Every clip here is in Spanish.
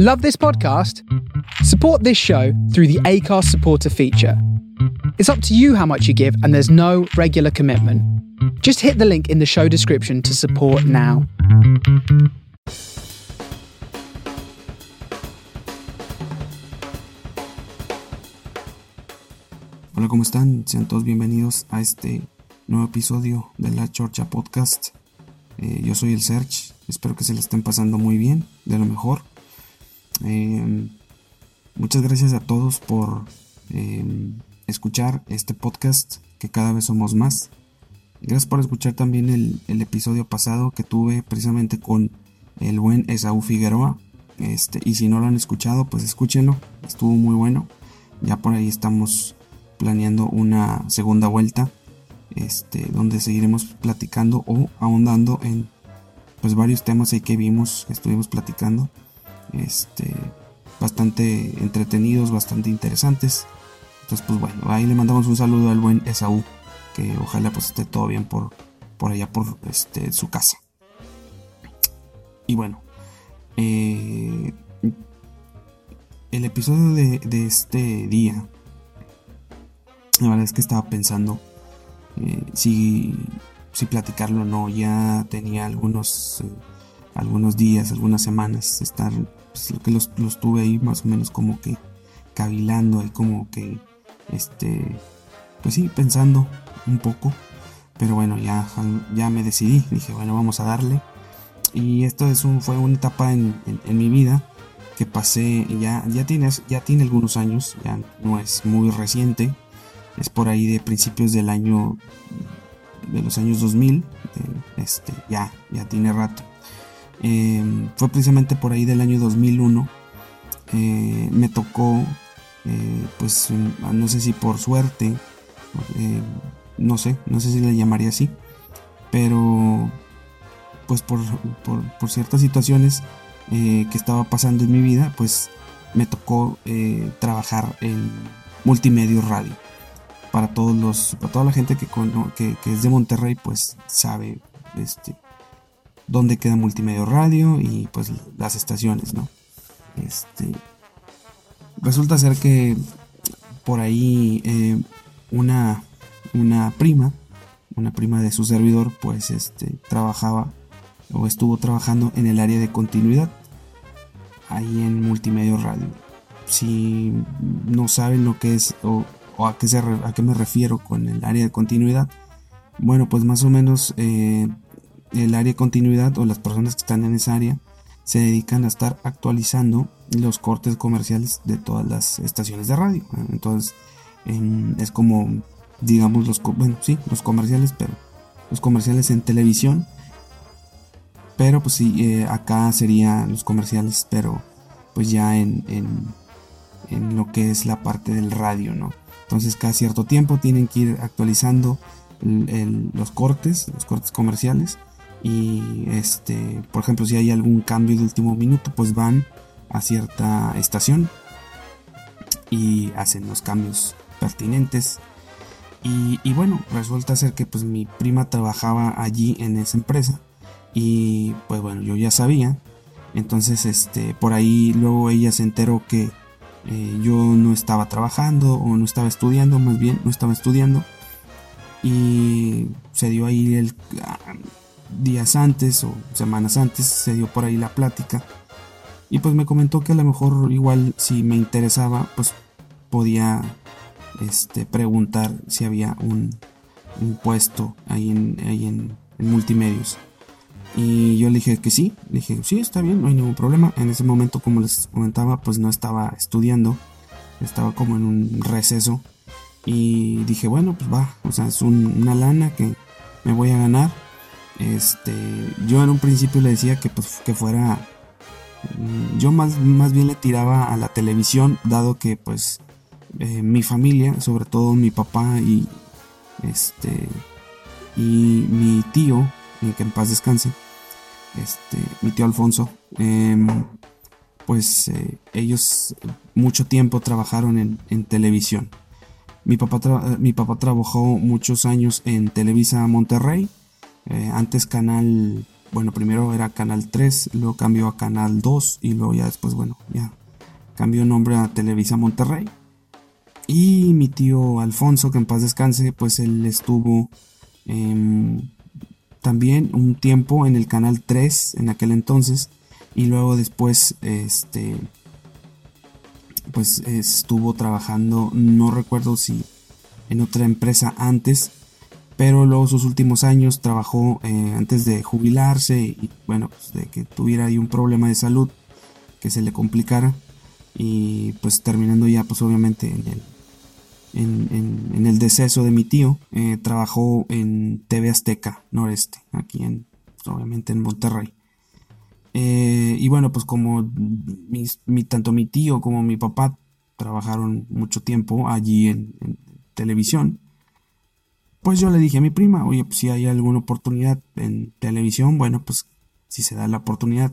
Love this podcast? Support this show through the ACARS supporter feature. It's up to you how much you give, and there's no regular commitment. Just hit the link in the show description to support now. Hola, ¿cómo están? Sean todos bienvenidos a este nuevo episodio de la Chorcha Podcast. Eh, yo soy el Serge, espero que se le estén pasando muy bien, de lo mejor. Eh, muchas gracias a todos por eh, escuchar este podcast, que cada vez somos más. Gracias por escuchar también el, episodio pasado que tuve precisamente con el buen Esaú Figueroa. Este, y si no lo han escuchado, pues escúchenlo, estuvo muy bueno. Ya por ahí estamos planeando una segunda vuelta, este, donde seguiremos platicando o ahondando en pues varios temas ahí que vimos, que estuvimos platicando este, bastante entretenidos, bastante interesantes. Entonces, pues bueno, ahí le mandamos un saludo al buen Esaú, que ojalá pues esté todo bien por, por allá por este, su casa. Y bueno, eh, el episodio de, este día, la verdad es que estaba pensando eh, si, si platicarlo o no. Ya tenía algunos, eh, algunos días, algunas semanas estar pues, que los, tuve ahí más o menos como que cavilando ahí como que este pues sí pensando un poco. Pero bueno ya ya me decidí dije bueno vamos a darle y esto es un, fue una etapa en, mi vida que pasé ya ya tiene ya tiene algunos años ya no es muy reciente. Es por ahí de principios del año de los años 2000 este ya ya tiene rato eh, fue precisamente por ahí del año 2001. Eh, me tocó, eh, pues no sé si por suerte, no sé, no sé si le llamaría así, pero pues por, ciertas situaciones que estaba pasando en mi vida, pues me tocó trabajar en multimedia radio. Para todos los, para toda la gente que, que es de Monterrey, pues sabe este, dónde queda Multimedia Radio y pues las estaciones, ¿no? Este, resulta ser que por ahí eh, una, una prima, una prima de su servidor, pues este, trabajaba o estuvo trabajando en el área de continuidad, ahí en Multimedia Radio. Si no saben lo que es o, a, qué se, a qué me refiero con el área de continuidad, bueno, pues más o menos eh, el área de continuidad o las personas que están en esa área se dedican a estar actualizando los cortes comerciales de todas las estaciones de radio. Entonces es como, digamos, los, bueno, sí, los comerciales, pero los comerciales en televisión. Pero pues sí, eh, acá serían los comerciales, pero pues ya en, en, lo que es la parte del radio, ¿no? Entonces cada cierto tiempo tienen que ir actualizando los cortes, los cortes comerciales y este por ejemplo si hay algún cambio de último minuto pues van a cierta estación y hacen los cambios pertinentes. Y, bueno resulta ser que pues mi prima trabajaba allí en esa empresa y pues bueno yo ya sabía. Entonces este por ahí luego ella se enteró que eh, yo no estaba trabajando o no estaba estudiando más bien no estaba estudiando. Y se dio ahí el días antes o semanas antes se dio por ahí la plática. Y pues me comentó que a lo mejor igual si me interesaba pues podía este, preguntar si había un, puesto ahí en, ahí en, multimedios. Y yo le dije que sí, le dije sí está bien, no hay ningún problema en ese momento como les comentaba pues no estaba estudiando estaba como en un receso. Y dije bueno pues va, o sea es una lana que me voy a ganar este, yo en un principio le decía que pues que fuera mm, yo más, más bien le tiraba a la televisión dado que pues eh, mi familia, sobre todo mi papá y este y mi tío, que en paz descanse, este, mi tío Alfonso, em, pues eh, ellos mucho tiempo trabajaron en, en televisión. Mi papá, mi papá trabajó muchos años en Televisa Monterrey eh, antes Canal bueno, primero era Canal 3, luego cambió a Canal 2 y luego ya después, bueno, ya cambió nombre a Televisa Monterrey. Y mi tío Alfonso, que en paz descanse, pues él estuvo em, también un tiempo en el Canal 3 en aquel entonces y luego después este pues estuvo trabajando no recuerdo si en otra empresa antes pero luego sus últimos años trabajó eh, antes de jubilarse y bueno pues de que tuviera ahí un problema de salud que se le complicara y pues terminando ya pues obviamente en el en, el deceso de mi tío eh, trabajó en TV Azteca Noreste aquí en obviamente en Monterrey. Eh, y bueno pues como mi, tanto mi tío como mi papá trabajaron mucho tiempo allí en televisión pues yo le dije a mi prima, oye, pues si hay alguna oportunidad en televisión, bueno, pues si se da la oportunidad,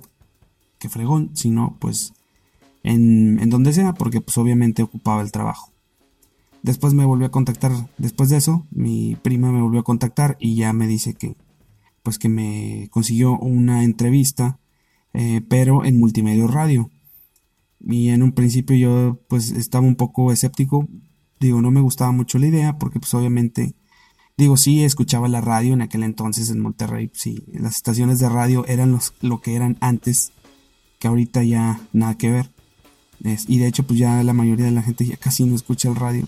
que fregón, si no, pues en, en donde sea, porque pues obviamente ocupaba el trabajo. Después me volvió a contactar, después de eso, mi prima me volvió a contactar y ya me dice que, pues que me consiguió una entrevista, eh, pero en multimedia radio. Y en un principio yo pues estaba un poco escéptico, digo, no me gustaba mucho la idea, porque pues obviamente Digo, sí, escuchaba la radio en aquel entonces en Monterrey. Sí, las estaciones de radio eran los, lo que eran antes, que ahorita ya nada que ver. y de hecho, pues ya la mayoría de la gente ya casi no escucha el radio.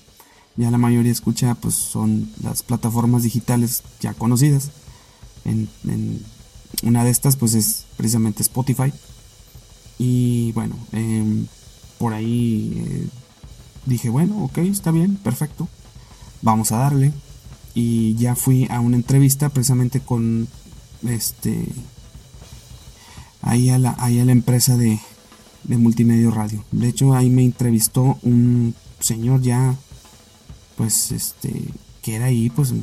Ya la mayoría escucha, pues son las plataformas digitales ya conocidas. En, una de estas, pues es precisamente Spotify. Y bueno, em, por ahí eh, dije, bueno, ok, está bien, perfecto. Vamos a darle y ya fui a una entrevista precisamente con este ahí a la, ahí a la empresa de, de multimedia radio. De hecho ahí me entrevistó un señor ya pues este que era ahí pues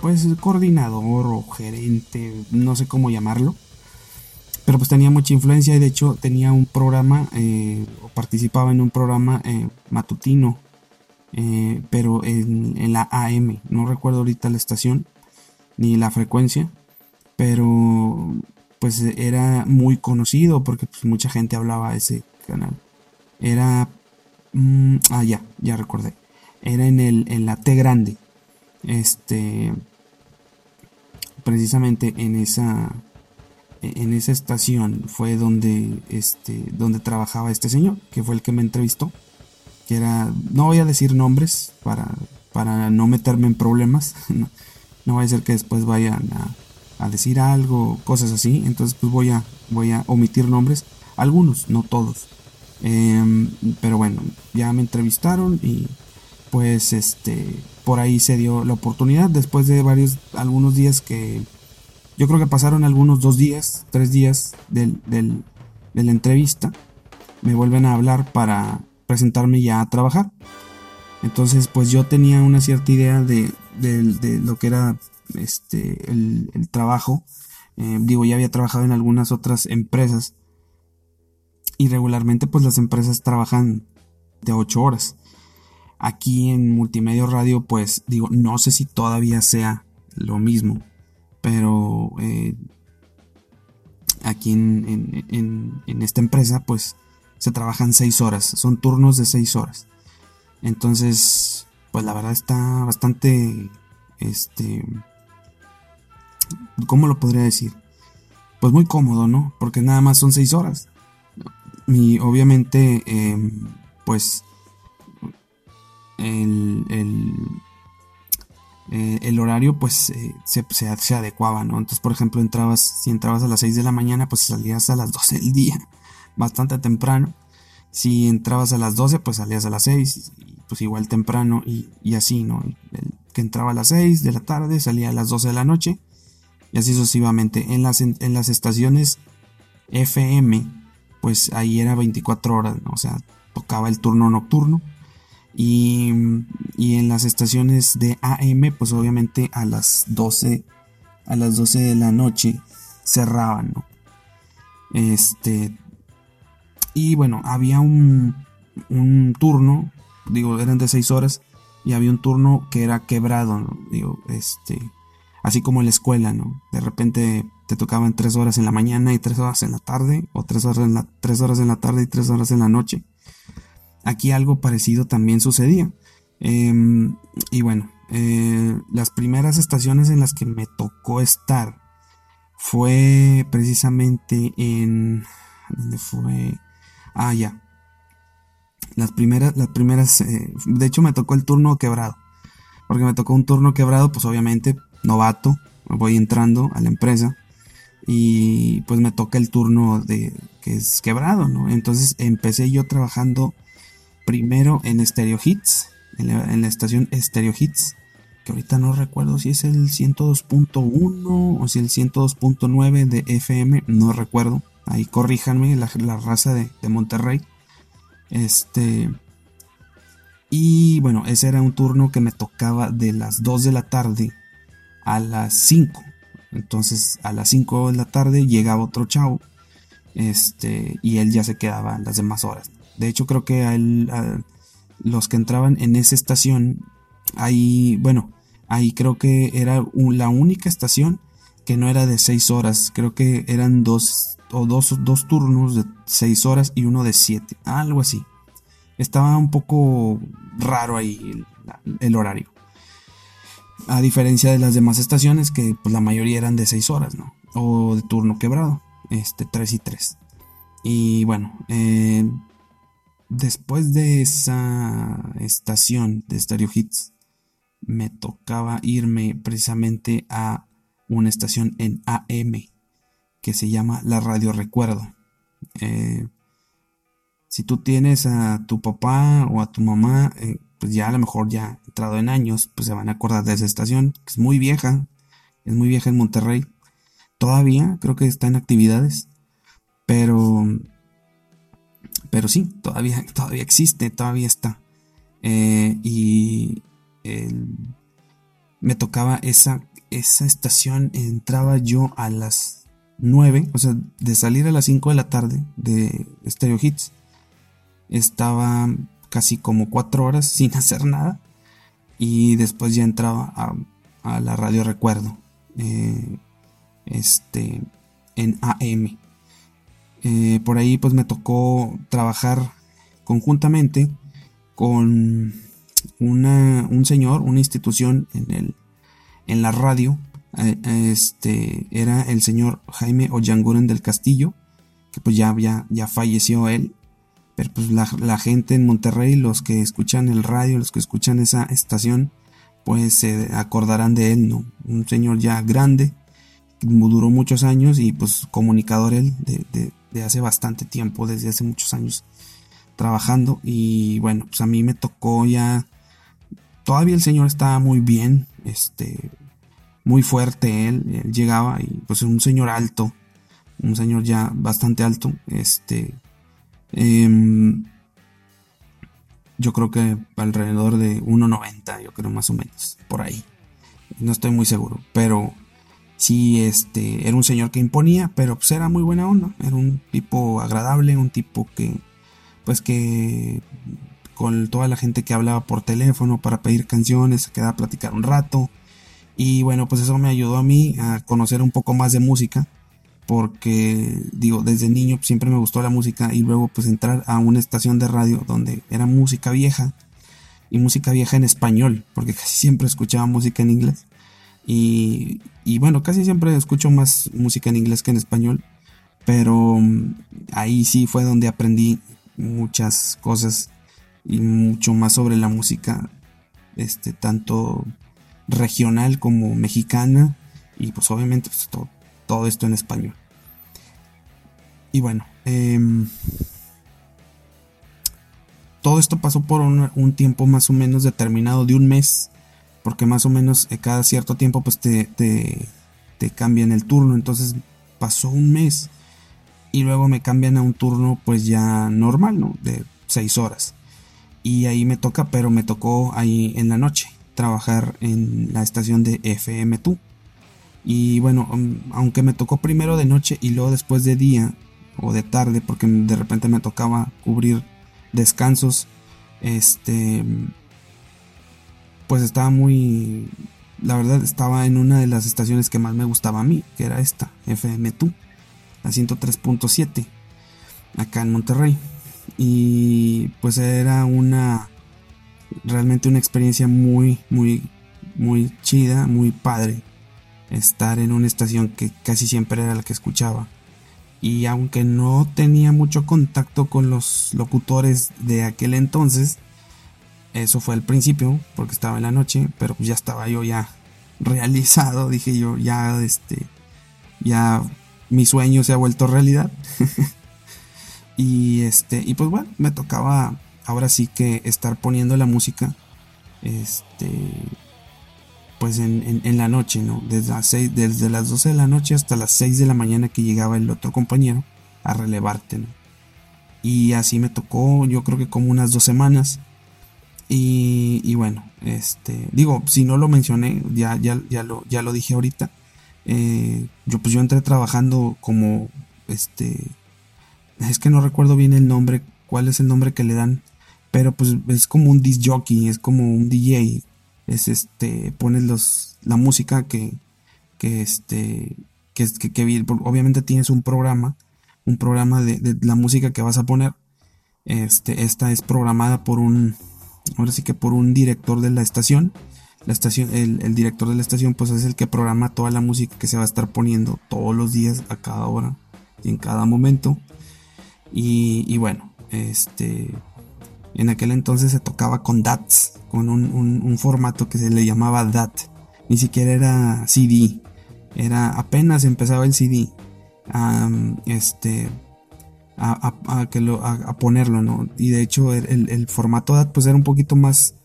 pues coordinador o gerente, no sé cómo llamarlo. Pero pues tenía mucha influencia y de hecho tenía un programa eh, o participaba en un programa eh, matutino eh, pero en, la AM, no recuerdo ahorita la estación ni la frecuencia, pero pues era muy conocido porque pues, mucha gente hablaba de ese canal. Era, mm, ah ya, ya recordé, era en, el, en la T grande, este, precisamente en esa, en esa estación fue donde, este, donde trabajaba este señor, que fue el que me entrevistó no voy a decir nombres para, para no meterme en problemas, no, no vaya a ser que después vayan a, decir algo, cosas así, entonces pues voy a, voy a omitir nombres, algunos, no todos. Em, pero bueno, ya me entrevistaron y pues este por ahí se dio la oportunidad. Después de varios algunos días que yo creo que pasaron algunos dos días tres días del, de la entrevista me vuelven a hablar para presentarme ya a trabajar. Entonces, pues yo tenía una cierta idea de, lo que era este, el, trabajo. Eh, digo, ya había trabajado en algunas otras empresas. Y regularmente, pues las empresas trabajan de 8 horas. Aquí en Multimedia Radio, pues digo, no sé si todavía sea lo mismo. Pero eh, aquí en, en esta empresa, pues se trabajan 6 horas, son turnos de 6 horas. Entonces, pues la verdad está bastante, este, ¿cómo lo podría decir? Pues muy cómodo, ¿no? Porque nada más son 6 horas. Y obviamente, em, pues, el, el, eh, el, horario pues eh, se, se, adecuaba, ¿no? Entonces, por ejemplo, entrabas, si entrabas a las 6 de la mañana, pues salías a las 12 del día bastante temprano. Si entrabas a las 12, pues salías a las 6, pues igual temprano y, así, ¿no? El que entraba a las 6 de la tarde salía a las 12 de la noche y así sucesivamente. En las, en las estaciones FM, pues ahí era 24 horas, ¿no? O sea, tocaba el turno nocturno. Y, y, en las estaciones de AM, pues obviamente a las 12, a las 12 de la noche cerraban, ¿no? Este, y bueno, había un, un turno, digo, eran de 6 horas, y había un turno que era quebrado, ¿no? digo, este, así como en la escuela, ¿no? De repente te tocaban tres horas en la mañana y tres horas en la tarde, o tres horas en la, horas en la tarde y tres horas en la noche. Aquí algo parecido también sucedía. Em, y bueno, eh, las primeras estaciones en las que me tocó estar fue precisamente en... ¿Dónde fue? Ah, ya. Las primeras, las primeras... Eh, de hecho me tocó el turno quebrado. Porque me tocó un turno quebrado, pues obviamente novato, voy entrando a la empresa y pues me toca el turno de que es quebrado, ¿no? Entonces empecé yo trabajando primero en Stereo Hits, en la, estación Stereo Hits, que ahorita no recuerdo si es el 102.1 o si el 102.9 de FM, no recuerdo. Ahí corríjanme la, raza de, de, Monterrey. Este. Y bueno, ese era un turno que me tocaba de las 2 de la tarde a las 5. Entonces a las 5 de la tarde llegaba otro chavo. Este, y él ya se quedaba las demás horas. De hecho, creo que a él, los que entraban en esa estación, ahí, bueno, ahí creo que era la única estación que no era de 6 horas. Creo que eran dos o dos, dos turnos de 6 horas y uno de 7. Algo así. Estaba un poco raro ahí el horario. A diferencia de las demás estaciones, que pues, la mayoría eran de 6 horas, ¿no? O de turno quebrado, este, 3 y 3. Y bueno, eh, después de esa estación de Stereo Hits, me tocaba irme precisamente a una estación en AM que se llama La Radio Recuerdo. Eh, si tú tienes a tu papá o a tu mamá eh, pues ya a lo mejor ya entrado en años, pues se van a acordar de esa estación, que es muy vieja, es muy vieja en Monterrey. Todavía creo que está en actividades, pero pero sí, todavía, todavía existe, todavía está. Eh, y me tocaba esa, esa estación, entraba yo a las 9, o sea, de salir a las 5 de la tarde de Stereo Hits, estaba casi como cuatro horas sin hacer nada. Y después ya entraba a, la radio recuerdo. Eh, este. En AM. Eh, por ahí pues me tocó trabajar conjuntamente con una, un señor, una institución en, el, en la radio. Este era el señor Jaime Ollanguren del Castillo, que pues ya, ya, ya falleció él pero pues la, gente en Monterrey, los que escuchan el radio, los que escuchan esa estación, pues se acordarán de él, ¿no? Un señor ya grande, duró muchos años y pues comunicador él de, de, hace bastante tiempo, desde hace muchos años trabajando y bueno, pues a mí me tocó ya, todavía el señor estaba muy bien, este, muy fuerte él, él llegaba y pues un señor alto, un señor ya bastante alto, este, Em, yo creo que alrededor de 1.90, yo creo más o menos, por ahí. No estoy muy seguro, pero sí, este, era un señor que imponía, pero pues era muy buena onda. Era un tipo agradable, un tipo que, pues que con toda la gente que hablaba por teléfono para pedir canciones, se quedaba a platicar un rato. Y bueno, pues eso me ayudó a mí a conocer un poco más de música porque digo, desde niño siempre me gustó la música y luego pues entrar a una estación de radio donde era música vieja y música vieja en español, porque casi siempre escuchaba música en inglés. Y, y bueno, casi siempre escucho más música en inglés que en español, pero mm, ahí sí fue donde aprendí muchas cosas y mucho más sobre la música, este, tanto regional como mexicana y pues obviamente pues, todo, todo esto en español. Y bueno, em, todo esto pasó por un, tiempo más o menos determinado de un mes, porque más o menos eh, cada cierto tiempo pues te, te, cambian el turno, entonces pasó un mes y luego me cambian a un turno pues ya normal, ¿no? De 6 horas. Y ahí me toca, pero me tocó ahí en la noche trabajar en la estación de FM2. Y bueno, aunque me tocó primero de noche y luego después de día o de tarde, porque de repente me tocaba cubrir descansos, este, pues estaba muy, la verdad estaba en una de las estaciones que más me gustaba a mí, que era esta, FM2, la 103.7, acá en Monterrey. Y pues era una, realmente una experiencia muy, muy, muy chida, muy padre estar en una estación que casi siempre era la que escuchaba. Y aunque no tenía mucho contacto con los locutores de aquel entonces, eso fue al principio, porque estaba en la noche, pero ya estaba yo ya realizado, dije yo, ya este, ya mi sueño se ha vuelto realidad. y este, y pues bueno, me tocaba ahora sí que estar poniendo la música, este, pues en, la noche, ¿no? Desde las, desde las 12 de la noche hasta las 6 de la mañana que llegaba el otro compañero a relevarte, ¿no? Y así me tocó, yo creo que como unas dos semanas. Y, bueno, este, digo, si no lo mencioné, ya, ya, ya, lo, ya lo dije ahorita. Eh, yo pues yo entré trabajando como, este, es que no recuerdo bien el nombre, cuál es el nombre que le dan, pero pues es como un disc jockey, es como un DJ, es este, pones los, la música que, que este, que, que, que obviamente tienes un programa, un programa de, la música que vas a poner, este, esta es programada por un, ahora sí que por un director de la estación. La estación, el, director de la estación pues es el que programa toda la música que se va a estar poniendo todos los días, a cada hora y en cada momento. Y, bueno, este, en aquel entonces se tocaba con DATs, con un, formato que se le llamaba DAT. Ni siquiera era CD, era apenas empezaba el CD. este, a, ponerlo, ¿no? Y de hecho el, formato DAT pues era un poquito más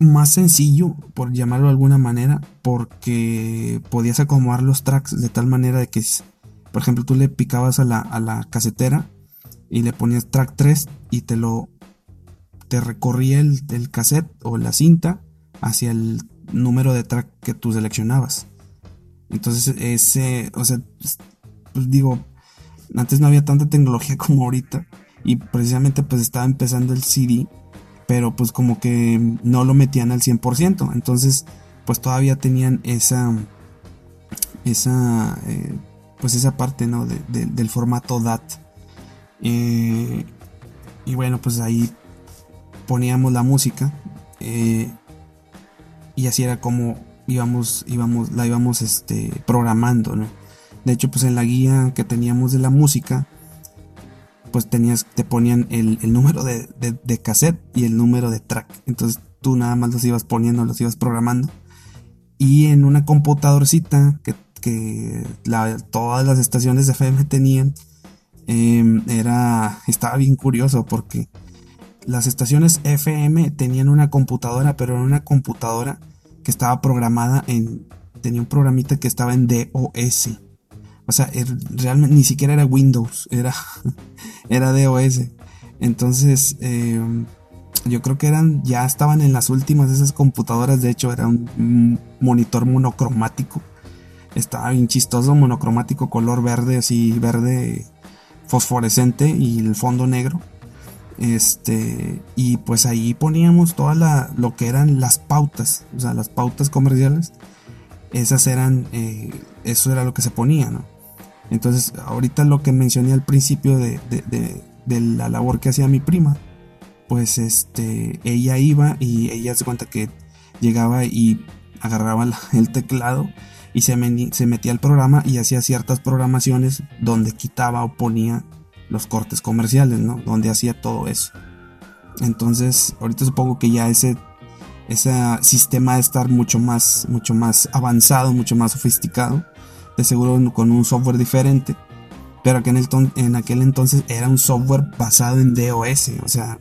más sencillo, por llamarlo de alguna manera, porque podías acomodar los tracks de tal manera de que, por ejemplo, tú le picabas a la casetera y le ponías track 3 y te lo te recorría el, el cassette o la cinta hacia el número de track que tú seleccionabas. Entonces, ese, o sea, pues, pues digo, antes no había tanta tecnología como ahorita y precisamente pues estaba empezando el CD, pero pues como que no lo metían al 100%, entonces pues todavía tenían esa esa eh, pues esa parte ¿no? del formato DAT eh, y bueno pues ahí poníamos la música eh, y así era como íbamos íbamos la íbamos este programando ¿no? De hecho, pues en la guía que teníamos de la música, pues tenías, te ponían el, número de, cassette y el número de track. Entonces tú nada más los ibas poniendo, los ibas programando. Y en una computadorcita que, todas las estaciones de FM tenían, em, era, estaba bien curioso porque las estaciones FM tenían una computadora, pero era una computadora que estaba programada en, tenía un programita que estaba en DOS. O sea, er, realmente ni siquiera era Windows, era, era DOS. Entonces, em, yo creo que eran, ya estaban en las últimas de esas computadoras. De hecho, era un monitor monocromático. Estaba bien chistoso, monocromático, color verde, así verde fosforescente y el fondo negro. Este, y pues ahí poníamos toda la, lo que eran las pautas, o sea, las pautas comerciales. Esas eran, eh, eso era lo que se ponía, ¿no? Entonces, ahorita lo que mencioné al principio de, la labor que hacía mi prima, pues este, ella iba y ella se cuenta que llegaba y agarraba el teclado y se, se metía al programa y hacía ciertas programaciones donde quitaba o ponía los cortes comerciales, ¿no? Donde hacía todo eso. Entonces, ahorita supongo que ya ese, ese sistema de estar mucho más, mucho más avanzado, mucho más sofisticado de seguro con un software diferente, pero que en, el en aquel entonces era un software basado en DOS, o sea,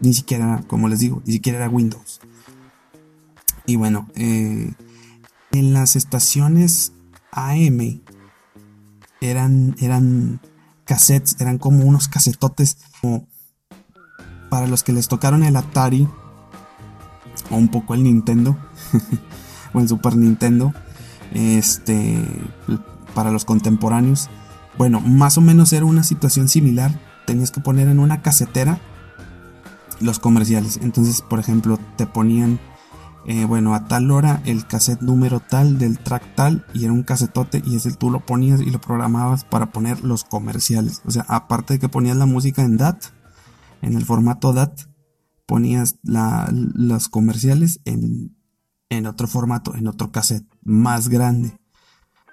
ni siquiera, como les digo, ni siquiera era Windows. Y bueno, eh, en las estaciones AM eran, eran cassettes, eran como unos casetotes como para los que les tocaron el Atari o un poco el Nintendo o el Super Nintendo este, para los contemporáneos. Bueno, más o menos era una situación similar. Tenías que poner en una casetera los comerciales. Entonces, por ejemplo, te ponían eh, bueno, a tal hora el cassette número tal del track tal y era un casetote y ese tú lo ponías y lo programabas para poner los comerciales. O sea, aparte de que ponías la música en DAT, en el formato DAT, ponías los comerciales en, en otro formato, en otro cassette más grande.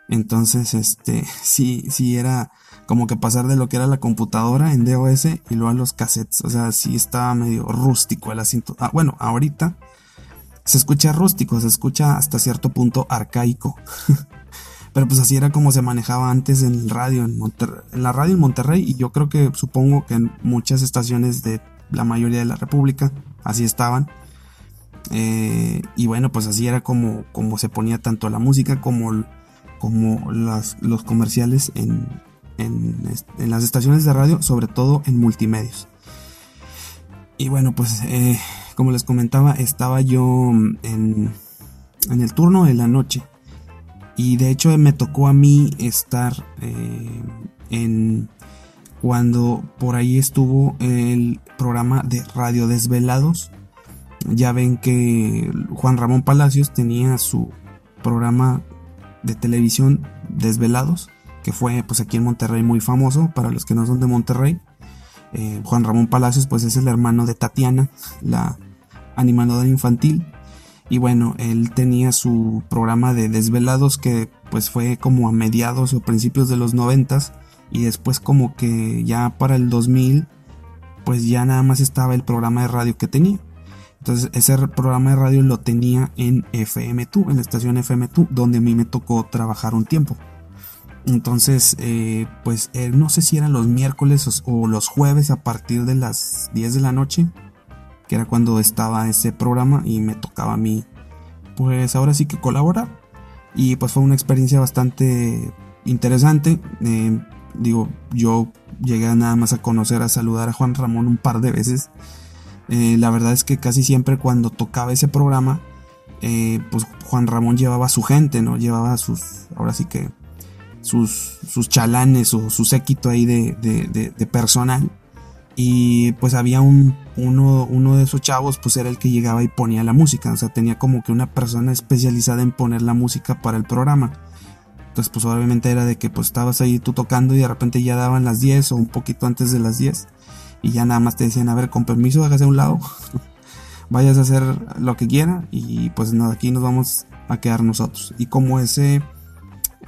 Entonces, este, sí, sí era como que pasar de lo que era la computadora en DOS y luego a los cassettes. O sea, sí estaba medio rústico el asunto. Ah, bueno, ahorita se escucha rústico, se escucha hasta cierto punto arcaico. Pero pues así era como se manejaba antes en radio, en, la radio en Monterrey y yo creo que supongo que en muchas estaciones de la mayoría de la República así estaban. Eh, y bueno, pues así era como, como se ponía tanto la música como, como los comerciales en, en, en, las estaciones de radio, sobre todo en multimedios. Y bueno, pues eh, como les comentaba, estaba yo en, el turno de la noche. Y de hecho me tocó a mí estar eh, en cuando por ahí estuvo el programa de Radio Desvelados. Ya ven que Juan Ramón Palacios tenía su programa de televisión Desvelados, que fue pues aquí en Monterrey muy famoso para los que no son de Monterrey. Eh, Juan Ramón Palacios pues es el hermano de Tatiana, la animador infantil. Y bueno, él tenía su programa de desvelados que pues fue como a mediados o principios de los noventas y después como que ya para el 2000 pues ya nada más estaba el programa de radio que tenía. Entonces ese programa de radio lo tenía en FM2, en la estación FM2, donde a mí me tocó trabajar un tiempo. Entonces, eh, pues eh, no sé si eran los miércoles o, los jueves a partir de las 10 de la noche que era cuando estaba ese programa y me tocaba a mí, pues ahora sí que colaborar. Y pues fue una experiencia bastante interesante. Eh, digo, yo llegué nada más a conocer, a saludar a Juan Ramón un par de veces. Eh, la verdad es que casi siempre cuando tocaba ese programa, eh, pues Juan Ramón llevaba a su gente, ¿no? Llevaba sus, ahora sí que sus, sus chalanes o su séquito ahí de, de, personal y pues había un, uno, uno de esos chavos, pues era el que llegaba y ponía la música, o sea, tenía como que una persona especializada en poner la música para el programa. Entonces, pues obviamente era de que pues estabas ahí tú tocando y de repente ya daban las 10 o un poquito antes de las 10 y ya nada más te decían, a ver, con permiso, hágase a un lado, vayas a hacer lo que quiera y pues nada, aquí nos vamos a quedar nosotros. Y como ese,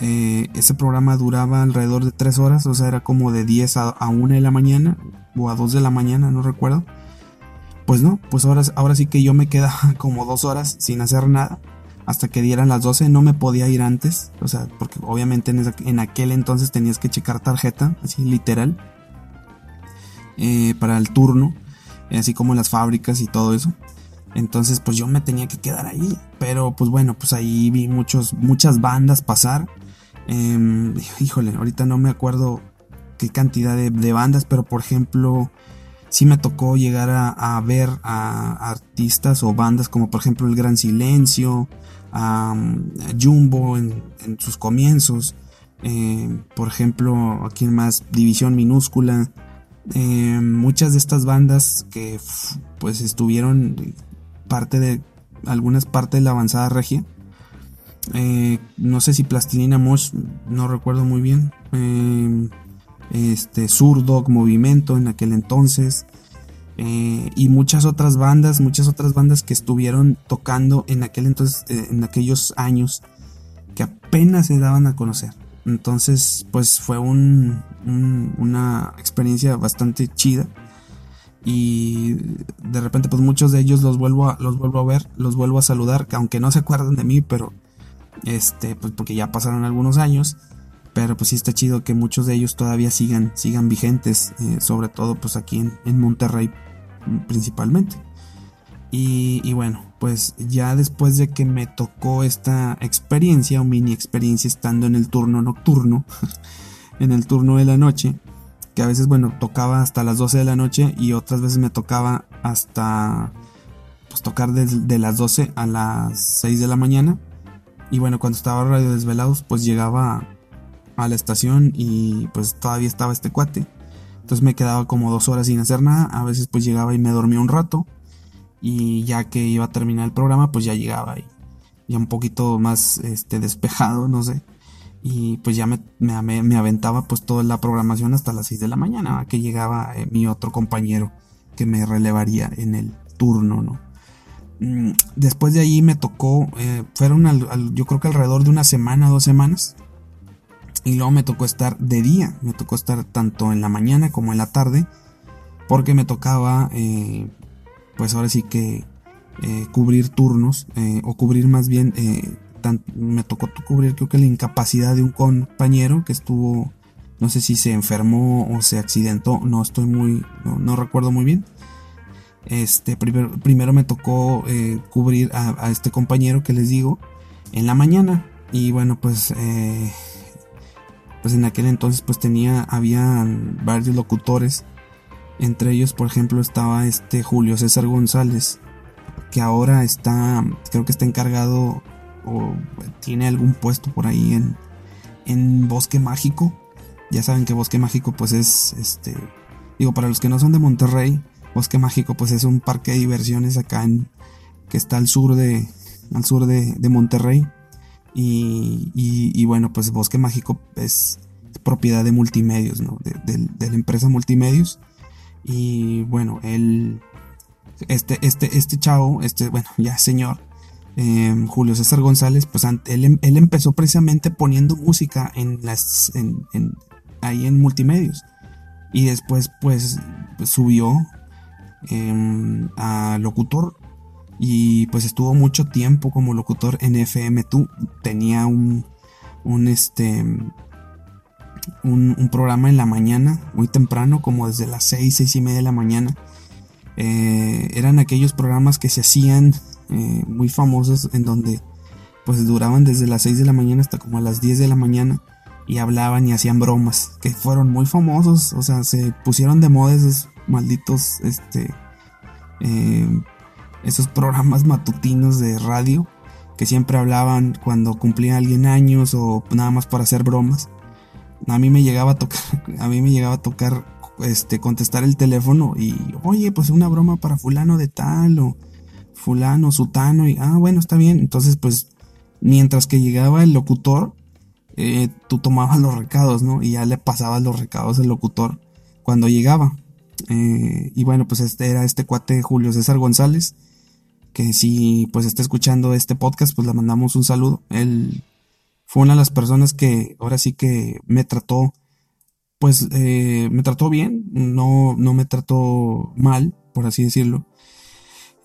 eh, ese programa duraba alrededor de 3 horas, o sea, era como de 10 a, a 1 de la mañana, o a 2 de la mañana, no recuerdo. Pues no, pues ahora, ahora sí que yo me quedaba como dos horas sin hacer nada. Hasta que dieran las 12 no me podía ir antes. O sea, porque obviamente en, aquel entonces tenías que checar tarjeta, así literal. Eh, para el turno. Así como las fábricas y todo eso. Entonces pues yo me tenía que quedar ahí. Pero pues bueno, pues ahí vi muchos, muchas bandas pasar. Em, híjole, ahorita no me acuerdo qué cantidad de, bandas, pero por ejemplo, sí me tocó llegar a, ver a artistas o bandas como por ejemplo El Gran Silencio, Jumbo en, sus comienzos, eh, por ejemplo, aquí más División Minúscula, eh, muchas de estas bandas que pues estuvieron parte de algunas partes de la avanzada regia. Eh, no sé si Plastilina Mosh, no recuerdo muy bien este, Surdog Movimiento en aquel entonces, eh, y muchas otras bandas, muchas otras bandas que estuvieron tocando en aquel entonces, eh, en aquellos años, que apenas se daban a conocer. Entonces, pues fue un, una experiencia bastante chida. Y de repente, pues muchos de ellos los vuelvo a, los vuelvo a ver, los vuelvo a saludar, aunque no se acuerdan de mí, pero este, pues porque ya pasaron algunos años. Pero pues sí está chido que muchos de ellos todavía sigan, sigan vigentes, eh, sobre todo pues aquí en, Monterrey principalmente. Y, bueno, pues ya después de que me tocó esta experiencia o mini experiencia estando en el turno nocturno, en el turno de la noche, que a veces, bueno, tocaba hasta las 12 de la noche y otras veces me tocaba hasta, pues tocar de las 12 a las 6 de la mañana. Y bueno, cuando estaba Radio Desvelados, pues llegaba a la estación y pues todavía estaba este cuate. Entonces me quedaba como dos horas sin hacer nada. A veces pues llegaba y me dormía un rato. y ya que iba a terminar el programa pues ya llegaba y ya un poquito más este, despejado, no sé. Y pues ya me, me, aventaba pues toda la programación hasta las 6 de la mañana, que llegaba eh, mi otro compañero que me relevaría en el turno, ¿no? Mm, después de allí me tocó, eh, fueron yo creo que alrededor de una semana, dos semanas. Y luego me tocó estar de día, me tocó estar tanto en la mañana como en la tarde, porque me tocaba, eh, pues ahora sí que eh, cubrir turnos, o cubrir más bien, me tocó cubrir creo que la incapacidad de un compañero que estuvo, no sé si se enfermó o se accidentó, no estoy muy, no recuerdo muy bien este, primero, primero me tocó eh, cubrir a, este compañero que les digo en la mañana. Y bueno, pues, eh, pues en aquel entonces pues tenía, había varios locutores. Entre ellos, por ejemplo, estaba este Julio César González, que ahora está, creo que está encargado o tiene algún puesto por ahí en, en Bosque Mágico. Ya saben que Bosque Mágico pues es, este, digo, para los que no son de Monterrey, Bosque Mágico pues es un parque de diversiones acá en que está al sur de al sur de, Monterrey. Y, bueno pues Bosque Mágico es propiedad de multimedios ¿no? de, la empresa multimedios. Y bueno él este este este chavo este bueno ya señor em, Julio César González pues él, él, empezó precisamente poniendo música en las en, ahí en multimedios. Y después pues subió Em, a locutor y pues estuvo mucho tiempo como locutor en FM2. Tenía un, un este un, programa en la mañana, muy temprano, como desde las 6, 6 y media de la mañana. Eh, eran aquellos programas que se hacían eh, muy famosos en donde pues duraban desde las 6 de la mañana hasta como a las 10 de la mañana y hablaban y hacían bromas que fueron muy famosos, o sea, se pusieron de moda malditos, este, eh, esos programas matutinos de radio que siempre hablaban cuando cumplía alguien años o nada más para hacer bromas. A mí me llegaba a tocar, a mí me llegaba a tocar, este, contestar el teléfono y, oye, pues una broma para fulano de tal o fulano, sutano y, ah, bueno, está bien. Entonces, pues, mientras que llegaba el locutor, eh, tú tomabas los recados, ¿no? Y ya le pasabas los recados al locutor cuando llegaba. Eh, y bueno, pues este era este cuate Julio César González, que si pues está escuchando este podcast, pues le mandamos un saludo. Él fue una de las personas que ahora sí que me trató, pues eh, me trató bien, no, no me trató mal, por así decirlo.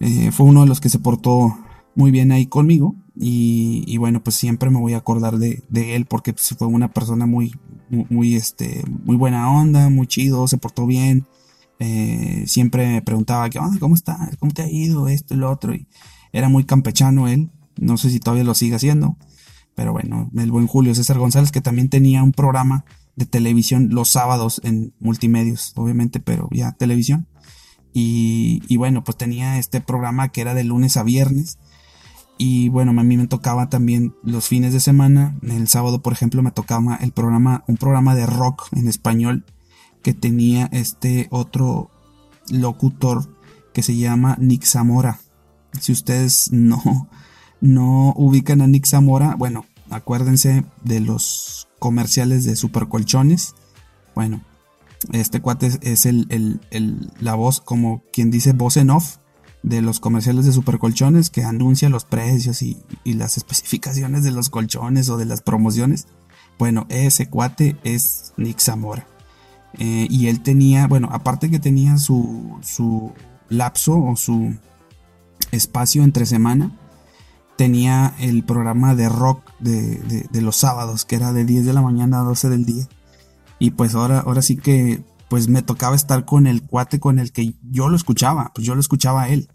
Eh, fue uno de los que se portó muy bien ahí conmigo y, bueno pues siempre me voy a acordar de, él porque pues, fue una persona muy, muy, este muy buena onda muy chido se portó bien eh, siempre me preguntaba, ¿qué ¿Cómo estás? ¿Cómo te ha ido? Esto y lo otro. Y era muy campechano él. No sé si todavía lo sigue haciendo. Pero bueno, el buen Julio César González, que también tenía un programa de televisión los sábados en multimedios, obviamente, pero ya televisión. Y, y bueno, pues tenía este programa que era de lunes a viernes. Y bueno, a mí me tocaba también los fines de semana. El sábado, por ejemplo, me tocaba el programa, un programa de rock en español que tenía este otro locutor que se llama Nick Zamora. Si ustedes no, no ubican a Nick Zamora, bueno, acuérdense de los comerciales de Supercolchones. Bueno, este cuate es el, la voz, como quien dice voz en off de los comerciales de Supercolchones que anuncia los precios y, y las especificaciones de los colchones o de las promociones. Bueno, ese cuate es Nick Zamora. Eh, y él tenía, bueno, aparte que tenía su, su lapso o su espacio entre semana, tenía el programa de rock de, los sábados, que era de 10 de la mañana a 12 del día. Y pues ahora, ahora sí que pues me tocaba estar con el cuate con el que yo lo escuchaba, pues yo lo escuchaba a él.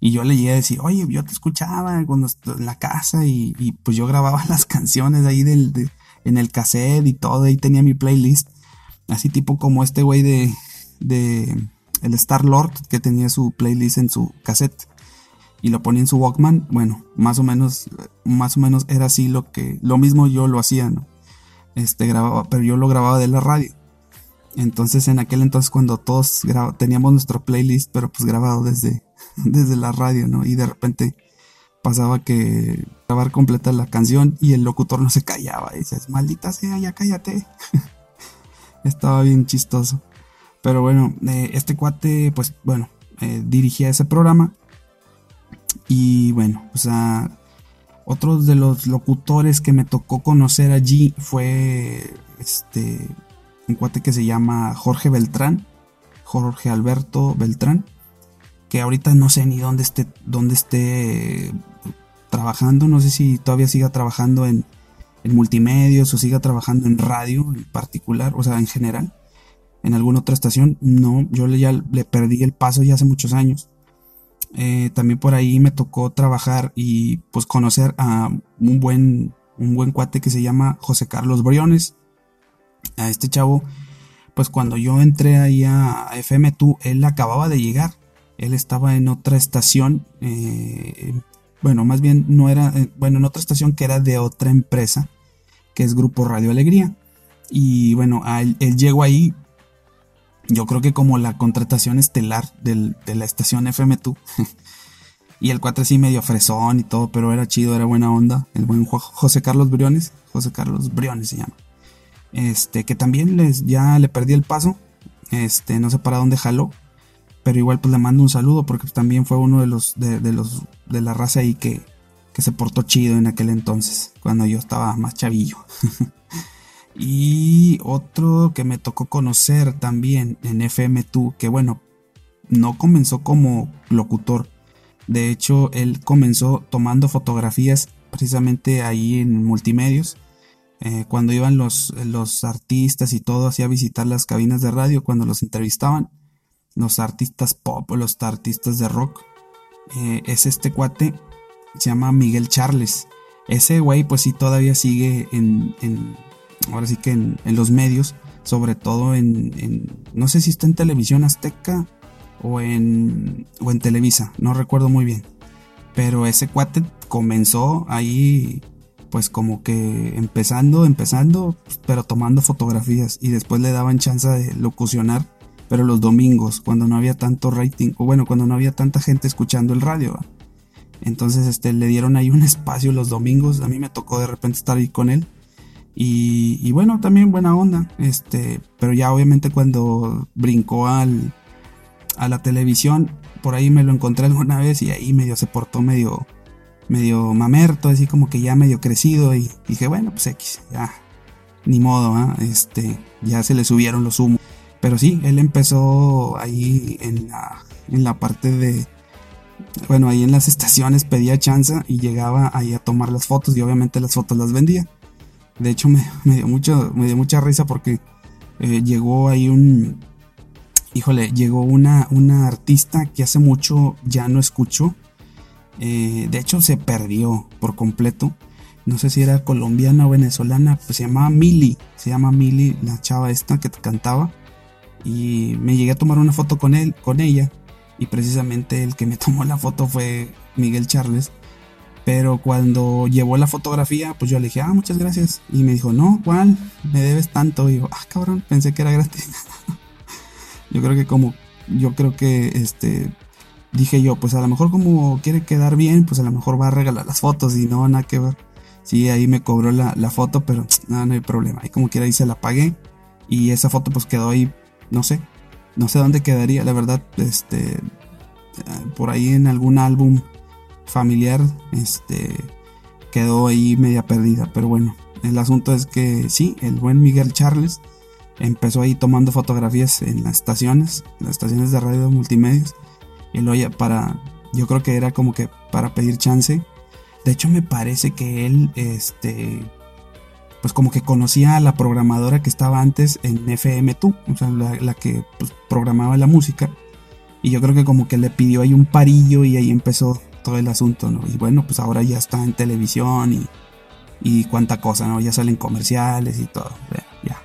Y yo le llegué a decir, oye, yo te escuchaba cuando en la casa y, pues yo grababa las canciones ahí en el cassette y todo, ahí tenía mi playlist. Así tipo como este güey de, de el Star Lord que tenía su playlist en su cassette y lo ponía en su Walkman. Bueno, más o menos, más o menos era así lo que, lo mismo yo lo hacía, ¿no? Este grababa, pero yo lo grababa de la radio. Entonces en aquel entonces cuando todos teníamos nuestro playlist, pero pues grabado desde, desde la radio, ¿no? Y de repente pasaba que grabar completa la canción y el locutor no se callaba. Y dices, maldita sea, ya cállate. Estaba bien chistoso. Pero bueno, eh, este cuate, pues bueno, eh, dirigía ese programa. Y bueno, o sea, otro de los locutores que me tocó conocer allí fue este un cuate que se llama Jorge Beltrán, Jorge Alberto Beltrán, que ahorita no sé ni dónde esté, dónde esté trabajando, no sé si todavía siga trabajando en, en multimedios o siga trabajando en radio en particular, o sea, en general, en alguna otra estación, no, yo ya le perdí el paso ya hace muchos años. Eh, también por ahí me tocó trabajar y pues conocer a un buen, un buen cuate que se llama José Carlos Briones. A este chavo, pues cuando yo entré ahí a FM2, él acababa de llegar. Él estaba en otra estación, eh, bueno, más bien no era, eh, bueno, en otra estación que era de otra empresa, que es Grupo Radio Alegría. Y bueno, él, llegó ahí, yo creo que como la contratación estelar de la estación FM2. y el 4 sí medio fresón y todo, pero era chido, era buena onda. El buen José Carlos Briones, José Carlos Briones se llama. Este, que también les, ya le perdí el paso. Este, no sé para dónde jaló pero igual pues le mando un saludo porque también fue uno de los de, los de la raza ahí que, que se portó chido en aquel entonces, cuando yo estaba más chavillo. y otro que me tocó conocer también en FM2, que bueno, no comenzó como locutor. De hecho, él comenzó tomando fotografías precisamente ahí en multimedios. Eh, cuando iban los, los artistas y todo así a visitar las cabinas de radio, cuando los entrevistaban, los artistas pop los artistas de rock. Eh, es este cuate, se llama Miguel Charles. Ese güey pues sí todavía sigue en, ahora sí que en, los medios, sobre todo en, no sé si está en televisión azteca o en, o en Televisa, no recuerdo muy bien. Pero ese cuate comenzó ahí pues como que empezando, empezando, pero tomando fotografías y después le daban chance de locucionar pero los domingos, cuando no había tanto rating, o bueno, cuando no había tanta gente escuchando el radio. Entonces este, le dieron ahí un espacio los domingos, a mí me tocó de repente estar ahí con él. Y, bueno, también buena onda, este, pero ya obviamente cuando brincó al, a la televisión, por ahí me lo encontré alguna vez y ahí medio se portó medio, medio mamerto, así como que ya medio crecido y dije, bueno, pues X, ya, ni modo, ¿ah? este, ya se le subieron los humos. Pero sí, él empezó ahí en la, en la parte de, bueno, ahí en las estaciones pedía chance y llegaba ahí a tomar las fotos y obviamente las fotos las vendía. De hecho me, dio, mucho, me dio mucha risa porque eh, llegó ahí un, híjole, llegó una, una artista que hace mucho ya no escucho. Eh, de hecho se perdió por completo. No sé si era colombiana o venezolana, pues se llamaba Mili, se llama Mili, la chava esta que cantaba y me llegué a tomar una foto con él, con ella, y precisamente el que me tomó la foto fue Miguel Charles. Pero cuando llevó la fotografía, pues yo le dije, ah, muchas gracias. Y me dijo, no, ¿cuál? Me debes tanto. Y yo, ah, cabrón, pensé que era gratis. yo creo que como, yo creo que, este, dije yo, pues a lo mejor como quiere quedar bien, pues a lo mejor va a regalar las fotos y no, nada que ver. Sí, ahí me cobró la, la foto, pero nada, no hay problema. Ahí como quiera, ahí se la pagué. Y esa foto pues quedó ahí no sé, no sé dónde quedaría, la verdad, este, por ahí en algún álbum familiar, este, quedó ahí media perdida, pero bueno, el asunto es que sí, el buen Miguel Charles empezó ahí tomando fotografías en las estaciones, las estaciones de radio multimedios, y lo para, yo creo que era como que para pedir chance. De hecho, me parece que él, este, pues como que conocía a la programadora que estaba antes en FM2, o sea, la, que pues, programaba la música. Y yo creo que como que le pidió ahí un parillo y ahí empezó todo el asunto, ¿no? Y bueno, pues ahora ya está en televisión y, y cuánta cosa, ¿no? Ya salen comerciales y todo, ya.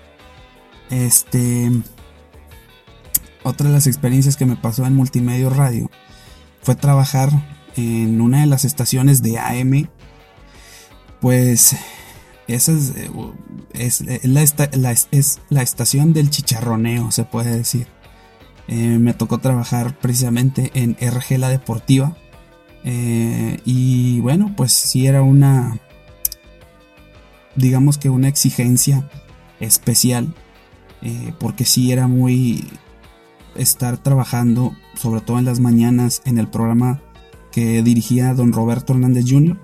Este... Otra de las experiencias que me pasó en Multimedia Radio fue trabajar en una de las estaciones de AM. Pues esas, eh, es, la, es la estación del chicharroneo, se puede decir. Eh, me tocó trabajar precisamente en RG La Deportiva. Eh, y bueno, pues sí era una, digamos que una exigencia especial, eh, porque sí era muy estar trabajando, sobre todo en las mañanas, en el programa que dirigía don Roberto Hernández Jr.,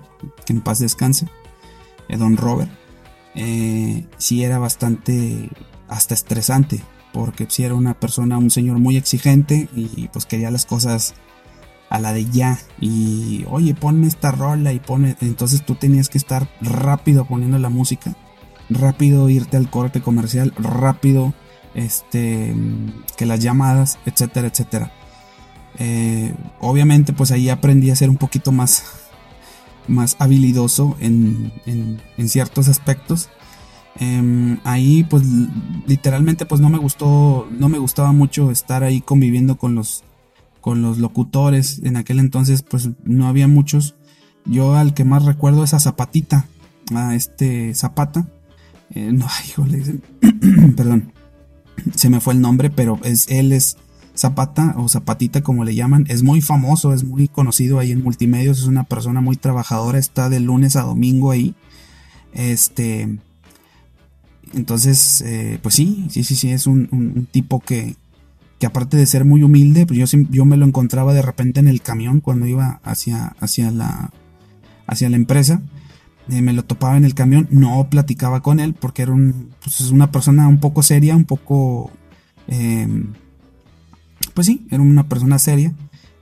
que en paz descanse, don Robert, sí era bastante hasta estresante porque si era una persona, un señor muy exigente y pues quería las cosas a la de ya. Y oye ponme esta rola y pone entonces tú tenías que estar rápido poniendo la música rápido irte al corte comercial rápido este que las llamadas etcétera etcétera. Eh, obviamente pues ahí aprendí a ser un poquito más más habilidoso en, en ciertos aspectos Em, ahí pues literalmente pues no me gustó, no me gustaba mucho estar ahí conviviendo con los, con los locutores. En aquel entonces pues no había muchos. Yo al que más recuerdo es a Zapatita, a este Zapata. Eh, no, híjole, perdón, se me fue el nombre, pero es, él es Zapata o Zapatita como le llaman. Es muy famoso, es muy conocido ahí en multimedios, es una persona muy trabajadora, está de lunes a domingo ahí. Este, entonces, eh, pues sí, sí, sí, sí, es un, tipo que, que, aparte de ser muy humilde, pues yo, yo me lo encontraba de repente en el camión cuando iba hacia, hacia, la, hacia la empresa. Eh, me lo topaba en el camión, no platicaba con él porque era un, pues una persona un poco seria, un poco... Em, pues sí, era una persona seria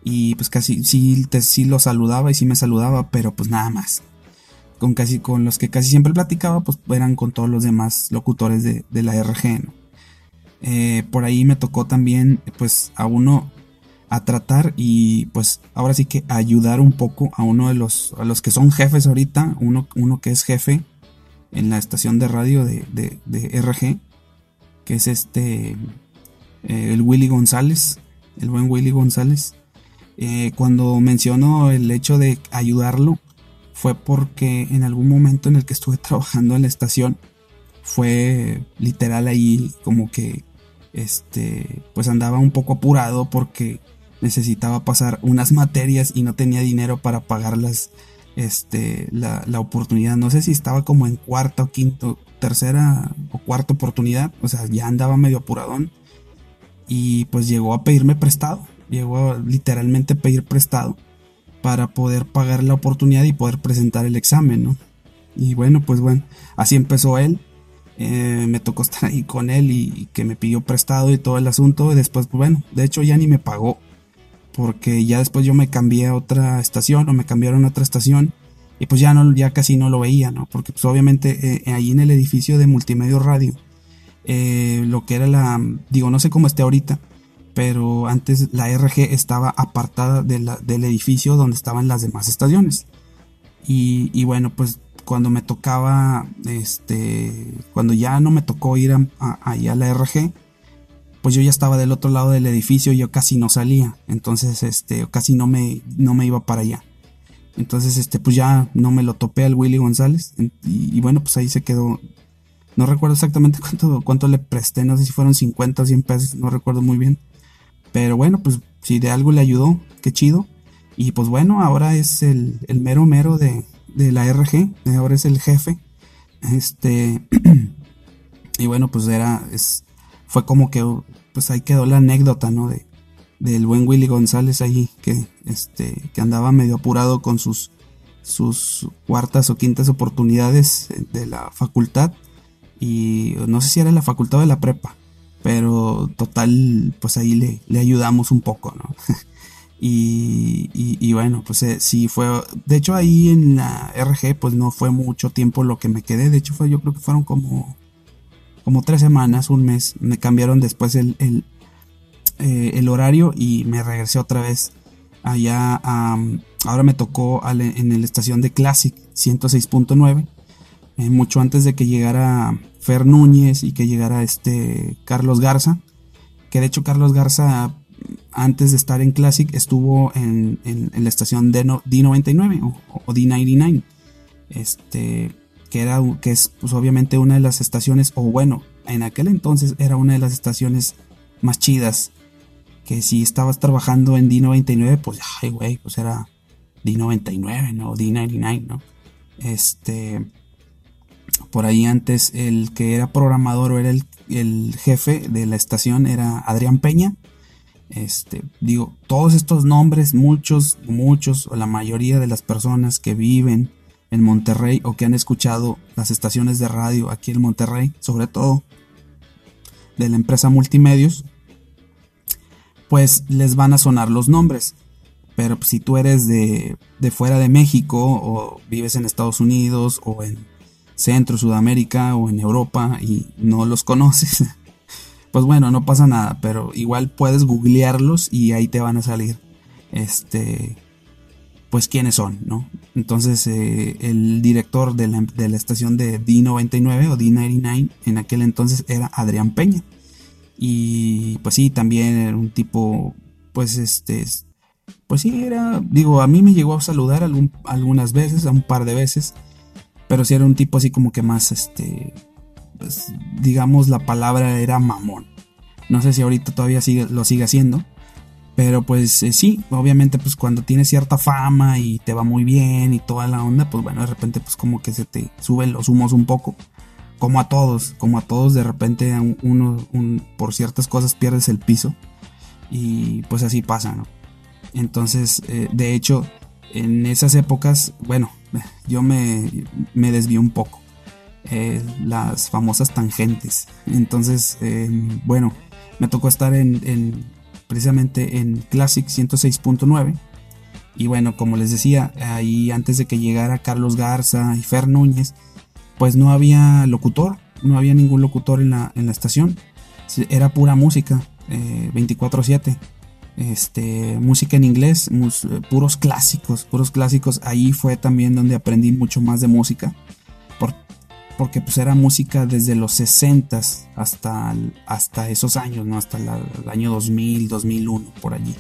y pues casi sí, sí lo saludaba y sí me saludaba, pero pues nada más con casi con los que casi siempre platicaba, pues eran con todos los demás locutores de, la RG. Eh, por ahí me tocó también, pues, a uno a tratar y pues ahora sí que ayudar un poco a uno de los, a los que son jefes ahorita, uno, uno que es jefe en la estación de radio de, de, RG, que es este, eh, el Willy González, el buen Willy González. Eh, cuando menciono el hecho de ayudarlo, fue porque en algún momento en el que estuve trabajando en la estación fue literal ahí como que este pues andaba un poco apurado porque necesitaba pasar unas materias y no tenía dinero para pagarlas este la, la oportunidad no sé si estaba como en cuarta o quinto tercera o cuarta oportunidad o sea ya andaba medio apuradón y pues llegó a pedirme prestado llegó a literalmente pedir prestado para poder pagar la oportunidad y poder presentar el examen, ¿no? Y bueno, pues bueno, así empezó él. Eh, me tocó estar ahí con él y, que me pidió prestado y todo el asunto. Y después, pues bueno, de hecho ya ni me pagó. Porque ya después yo me cambié a otra estación o me cambiaron a otra estación. Y pues ya, no, ya casi no lo veía, ¿no? Porque pues obviamente eh, ahí en el edificio de Multimedia Radio, eh, lo que era la, digo, no sé cómo esté ahorita, pero antes la RG estaba apartada del edificio donde estaban las demás estaciones. Y, bueno, pues cuando me tocaba, este, cuando ya no me tocó ir a, a, la RG, pues yo ya estaba del otro lado del edificio y yo casi no salía, entonces, este, casi no me, no me iba para allá. Entonces, este, pues ya no me lo topé al Willy González y, y bueno, pues ahí se quedó. No recuerdo exactamente cuánto, cuánto le presté, no sé si fueron 50 o 100 pesos, no recuerdo muy bien. Pero bueno, pues si de algo le ayudó, qué chido. Y pues bueno, ahora es el, mero mero de, la RG, ahora es el jefe. Este, y bueno, pues era, es, fue como que, pues ahí quedó la anécdota, ¿no? De, del buen Willy González ahí, que, este, que andaba medio apurado con sus, sus cuartas o quintas oportunidades de la facultad. Y no sé si era la facultad o de la prepa, pero total, pues ahí le, ayudamos un poco, ¿no? y, bueno, pues eh, sí fue, de hecho ahí en la RG pues no fue mucho tiempo lo que me quedé, de hecho fue yo creo que fueron como, como tres semanas, un mes, me cambiaron después el, el, eh, el horario y me regresé otra vez allá a, ahora me tocó en la estación de Classic 106.9 eh, mucho antes de que llegara Fer Núñez y que llegara este Carlos Garza, que de hecho Carlos Garza antes de estar en Classic estuvo en, la estación D99 o, D99. Este, que era que es pues, obviamente una de las estaciones o bueno en aquel entonces era una de las estaciones más chidas que si estabas trabajando en D99 pues ay güey pues era D99 no D99 no este por ahí antes el que era programador o era el, el jefe de la estación era Adrián Peña este, digo, todos estos nombres, muchos, muchos, o la mayoría de las personas que viven en Monterrey o que han escuchado las estaciones de radio aquí en Monterrey, sobre todo de la empresa Multimedios, pues les van a sonar los nombres. Pero si tú eres de, de fuera de México o vives en Estados Unidos o en Centro, Sudamérica o en Europa y no los conoces, pues bueno, no pasa nada, pero igual puedes googlearlos y ahí te van a salir, este, pues quiénes son, ¿no? Entonces eh, el director de la, de la, estación de D99 o D99 en aquel entonces era Adrián Peña. Y pues sí, también era un tipo, pues este, pues sí, era, digo, a mí me llegó a saludar algunas veces, a un par de veces, pero sí era un tipo así como que más, este, pues, digamos, la palabra era mamón. No sé si ahorita todavía sigue, lo sigue haciendo. Pero pues eh, sí, obviamente pues cuando tienes cierta fama y te va muy bien y toda la onda, pues bueno, de repente pues como que se te suben los humos un poco. Como a todos, como a todos de repente uno por ciertas cosas pierdes el piso. Y pues así pasa, ¿no? Entonces, eh, de hecho, en esas épocas, bueno, yo me, me desvío un poco. Eh, las famosas tangentes. Entonces, em, bueno, me tocó estar en, precisamente en Classic 106.9. Y bueno, como les decía, ahí antes de que llegara Carlos Garza y Fer Núñez, pues no había locutor, no había ningún locutor en la, en la estación. Era pura música, 24/7. Eh, este, música en inglés, puros clásicos, puros clásicos. Ahí fue también donde aprendí mucho más de música porque pues era música desde los 60 hasta, hasta esos años, ¿no? Hasta el año 2000, 2001, por allí.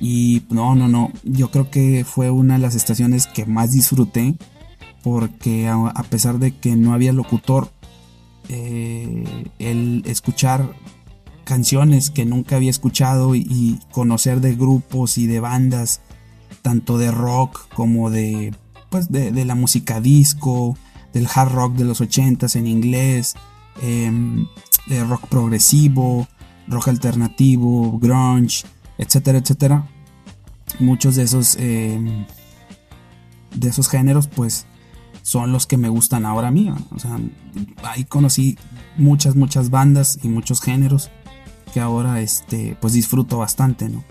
Y no, no, no, yo creo que fue una de las estaciones que más disfruté porque a, pesar de que no había locutor, eh, el escuchar canciones que nunca había escuchado y, conocer de grupos y de bandas, tanto de rock como de, pues de, de la música disco, del hard rock de los 80s en inglés, em, rock progresivo, rock alternativo, grunge, etcétera, etcétera. Muchos de esos, em, de esos géneros, pues, son los que me gustan ahora a. O sea, ahí conocí muchas, muchas bandas y muchos géneros que ahora, este, pues, disfruto bastante, ¿no?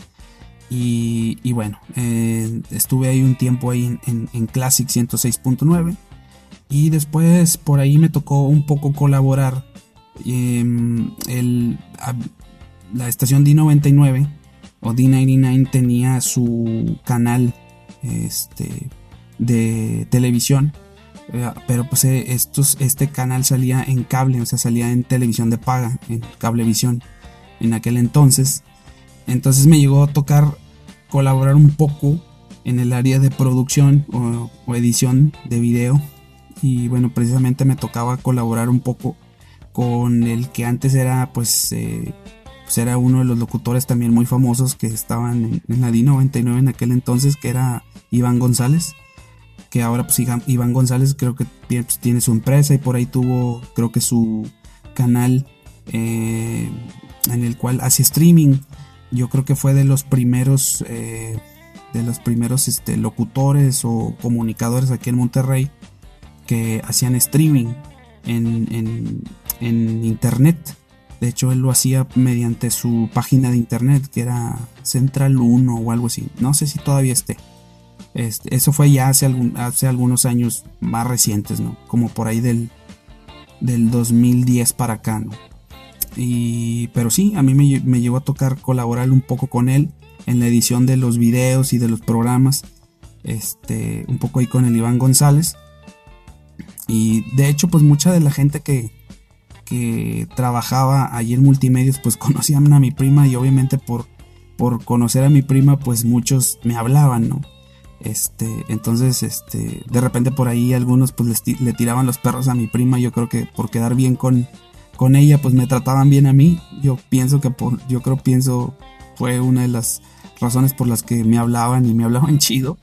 Y, bueno, eh, estuve ahí un tiempo ahí en, Classic 106.9 y después por ahí me tocó un poco colaborar. Em, la estación D99 o D99 tenía su canal este, de televisión. Eh, pero pues eh, estos, este canal salía en cable, o sea, salía en televisión de paga, en cablevisión en aquel entonces. Entonces me llegó a tocar colaborar un poco en el área de producción o edición de video y bueno, precisamente me tocaba colaborar un poco con el que antes era pues, eh, pues era uno de los locutores también muy famosos que estaban en, la D99 en aquel entonces, que era Iván González, que ahora pues Iván González creo que pues, tiene su empresa y por ahí tuvo creo que su canal eh, en el cual hace streaming. Yo creo que fue de los primeros eh, de los primeros este, locutores o comunicadores aquí en Monterrey que hacían streaming en, internet. De hecho, él lo hacía mediante su página de internet, que era Central 1 o algo así. No sé si todavía esté. Este, eso fue ya hace, algún, hace algunos años más recientes, ¿no? Como por ahí del, del 2010 para acá. Y, pero sí, a mí me, llegó a tocar colaborar un poco con él en la edición de los videos y de los programas. Este, un poco ahí con el Iván González. Y de hecho, pues mucha de la gente que, trabajaba allí en multimedios, pues conocían a mi prima y obviamente por conocer a mi prima, pues muchos me hablaban, ¿no? Este, entonces, este, de repente por ahí algunos pues le tiraban los perros a mi prima, yo creo que por quedar bien con, con ella, pues me trataban bien a mí. Yo pienso que por, yo creo, pienso, fue una de las razones por las que me hablaban y me hablaban chido.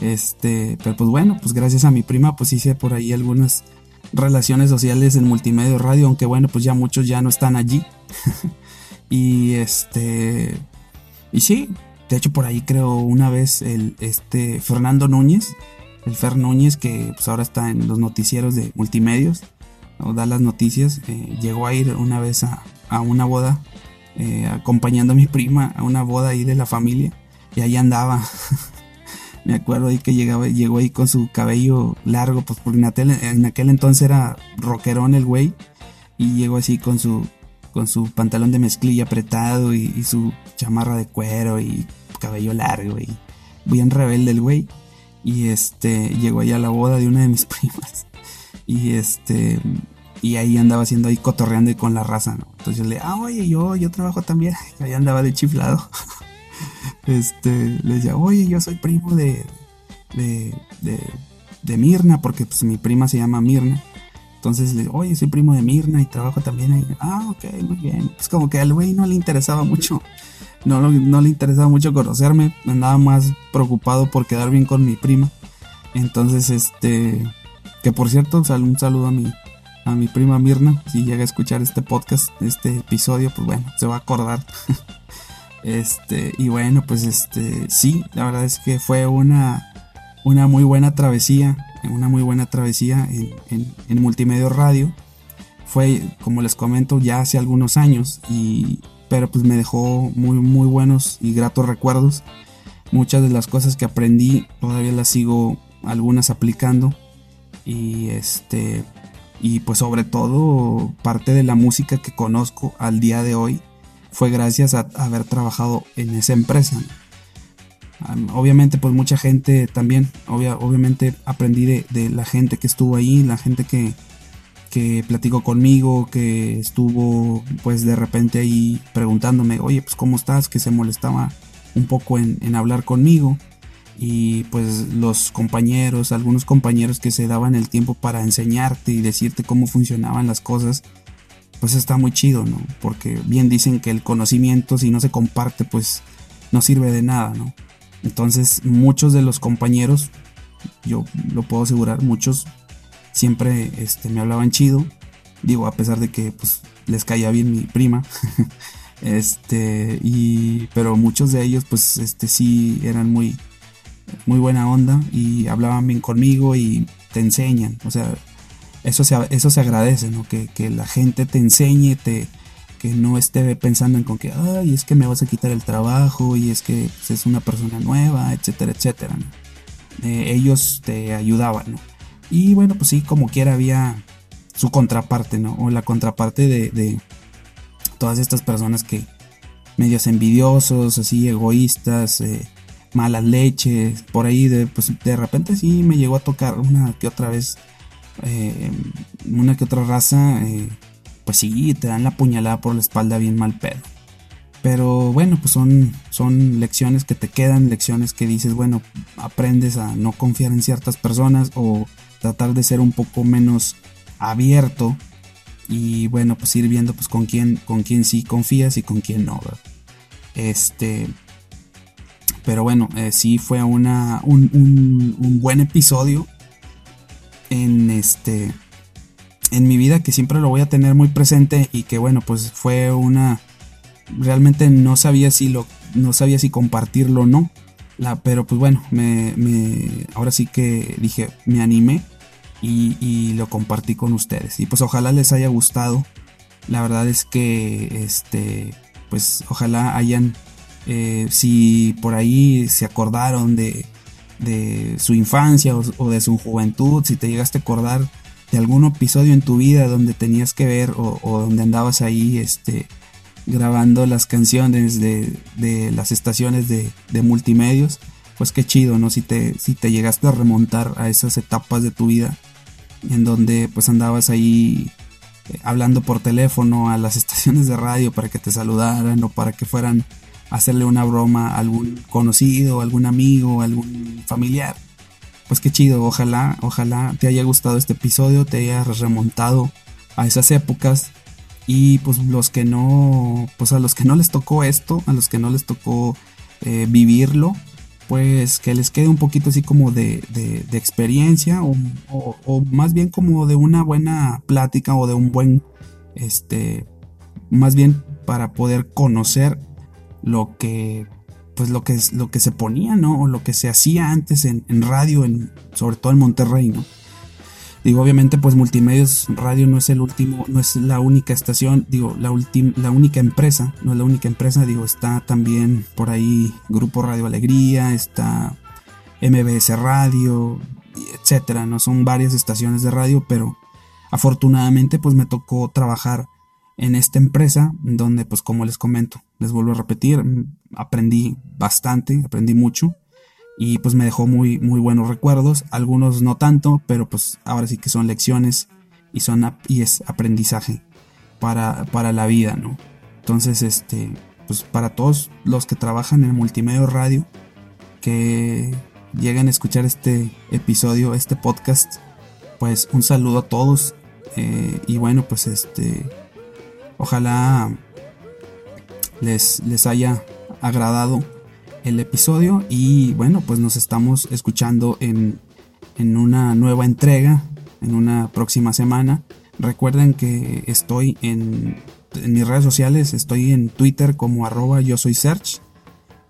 Este, pero pues bueno, pues gracias a mi prima, pues hice por ahí algunas relaciones sociales en multimedia radio, aunque bueno, pues ya muchos ya no están allí. y este, y sí, de hecho, por ahí creo una vez el este Fernando Núñez, el Fer Núñez, que pues ahora está en los noticieros de multimedios, o da las noticias, eh, llegó a ir una vez a, una boda, eh, acompañando a mi prima a una boda ahí de la familia, y ahí andaba. Me acuerdo ahí que llegaba, llegó ahí con su cabello largo, pues porque en aquel, en aquel entonces era rockerón el güey, y llegó así con su, con su pantalón de mezclilla apretado y, su chamarra de cuero y cabello largo y bien rebelde el güey. Y este, llegó allá a la boda de una de mis primas. Y este, y ahí andaba haciendo ahí cotorreando y con la raza, ¿no? Entonces yo le, ah, oye, yo, yo trabajo también. Ahí andaba de chiflado. este, le decía, oye, yo soy primo de, de, de, de Mirna, porque pues mi prima se llama Mirna. Entonces le oye, soy primo de Mirna y trabajo también ahí. Ah, ok, muy bien. Pues como que al güey no le interesaba mucho, no, no le interesaba mucho conocerme, andaba más preocupado por quedar bien con mi prima. Entonces, este, que por cierto, un saludo a mi, a mi prima Mirna, si llega a escuchar este podcast, este episodio, pues bueno, se va a acordar. este, y bueno, pues este, sí, la verdad es que fue una, una muy buena travesía una muy buena travesía en, en, Multimedia Radio. Fue, como les comento, ya hace algunos años, y, pero pues me dejó muy, muy buenos y gratos recuerdos. Muchas de las cosas que aprendí todavía las sigo algunas aplicando. Y este y pues sobre todo parte de la música que conozco al día de hoy fue gracias a haber trabajado en esa empresa obviamente pues mucha gente también, obviamente aprendí de, la gente que estuvo ahí, la gente que, que platicó conmigo, que estuvo pues de repente ahí preguntándome, oye pues cómo estás, que se molestaba un poco en, en hablar conmigo y pues los compañeros, algunos compañeros que se daban el tiempo para enseñarte y decirte cómo funcionaban las cosas, pues está muy chido, ¿no? Porque bien dicen que el conocimiento si no se comparte pues no sirve de nada, ¿no? Entonces muchos de los compañeros, yo lo puedo asegurar, muchos siempre este, me hablaban chido. Digo, a pesar de que pues, les caía bien mi prima. este, y, pero muchos de ellos pues este, sí eran muy, muy buena onda y hablaban bien conmigo y te enseñan. O sea, eso se, eso se agradece, ¿no? Que, que la gente te enseñe, te, que no esté pensando en con que, ay, es que me vas a quitar el trabajo y es que pues, es una persona nueva, etcétera, etcétera. Eh, ellos te ayudaban, ¿no? Y bueno, pues sí, como quiera había su contraparte, ¿no? O la contraparte de, todas estas personas que medios envidiosos, así egoístas, eh, malas leches, por ahí de, pues de repente sí me llegó a tocar una que otra vez, eh, una que otra raza pues sí, te dan la puñalada por la espalda bien mal pedo. Pero bueno, pues son, son lecciones que te quedan, lecciones que dices, bueno, aprendes a no confiar en ciertas personas o tratar de ser un poco menos abierto y bueno, pues ir viendo pues con quién, con quién sí confías y con quién no. Este, pero bueno, eh, sí fue una, un, un buen episodio en este en mi vida que siempre lo voy a tener muy presente y que bueno, pues fue una realmente no sabía si lo no sabía si compartirlo o no. La, pero pues bueno, me, me, ahora sí que dije, me animé y, lo compartí con ustedes. Y pues ojalá les haya gustado. La verdad es que, este, pues ojalá hayan, eh, si por ahí se acordaron de, de su infancia o, de su juventud, si te llegaste a acordar de algún episodio en tu vida donde tenías que ver o, donde andabas ahí este, grabando las canciones de, las estaciones de, multimedios, pues qué chido, ¿no? Si te, si te llegaste a remontar a esas etapas de tu vida en donde pues andabas ahí eh, hablando por teléfono a las estaciones de radio para que te saludaran o para que fueran hacerle una broma a algún conocido, algún amigo, algún familiar. Pues qué chido, ojalá, ojalá te haya gustado este episodio, te haya remontado a esas épocas y pues los que no, pues a los que no les tocó esto, a los que no les tocó eh, vivirlo, pues que les quede un poquito así como de, de, experiencia o, o, más bien como de una buena plática o de un buen, este, más bien para poder conocer lo que, pues lo que, lo que se ponía, ¿no? O lo que se hacía antes en, radio, en, sobre todo en Monterrey, ¿no? Digo, obviamente, pues Multimedios Radio no es el último, no es la única estación, digo, la, la única empresa, no es la única empresa, digo, está también por ahí Grupo Radio Alegría, está MBS Radio, etcétera, no son varias estaciones de radio, pero afortunadamente, pues me tocó trabajar en esta empresa, donde, pues como les comento, les vuelvo a repetir, aprendí bastante, aprendí mucho y pues me dejó muy, muy buenos recuerdos, algunos no tanto, pero pues ahora sí que son lecciones y, son, y es aprendizaje para, para la vida, ¿no? Entonces, este, pues para todos los que trabajan en multimedia radio, que lleguen a escuchar este episodio, este podcast, pues un saludo a todos eh, y bueno, pues este, ojalá les, les haya agradado el episodio y bueno, pues nos estamos escuchando en, en una nueva entrega, en una próxima semana. Recuerden que estoy en, mis redes sociales, estoy en Twitter como arroba yo soy search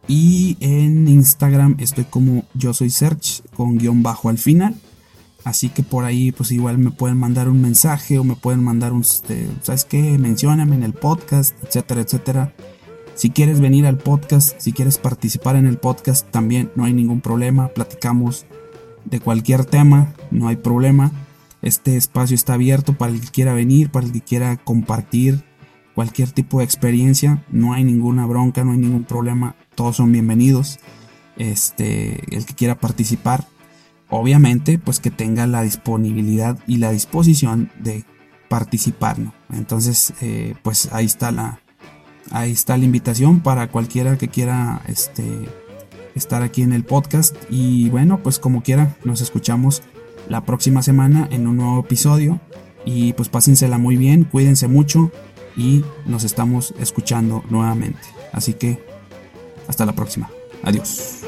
y en Instagram estoy como yo soy search con guion bajo al final. Así que por ahí pues igual me pueden mandar un mensaje o me pueden mandar un, este, ¿sabes qué? Mencióname en el podcast, etcétera, etcétera. Si quieres venir al podcast, si quieres participar en el podcast, también no hay ningún problema. Platicamos de cualquier tema, no hay problema. Este espacio está abierto para el que quiera venir, para el que quiera compartir cualquier tipo de experiencia. No hay ninguna bronca, no hay ningún problema. Todos son bienvenidos. Este, el que quiera participar, obviamente, pues que tenga la disponibilidad y la disposición de participar, Entonces, eh, pues ahí está la, ahí está la invitación para cualquiera que quiera este, estar aquí en el podcast. Y bueno, pues como quiera, nos escuchamos la próxima semana en un nuevo episodio. Y pues pásensela muy bien, cuídense mucho y nos estamos escuchando nuevamente. Así que hasta la próxima. Adiós.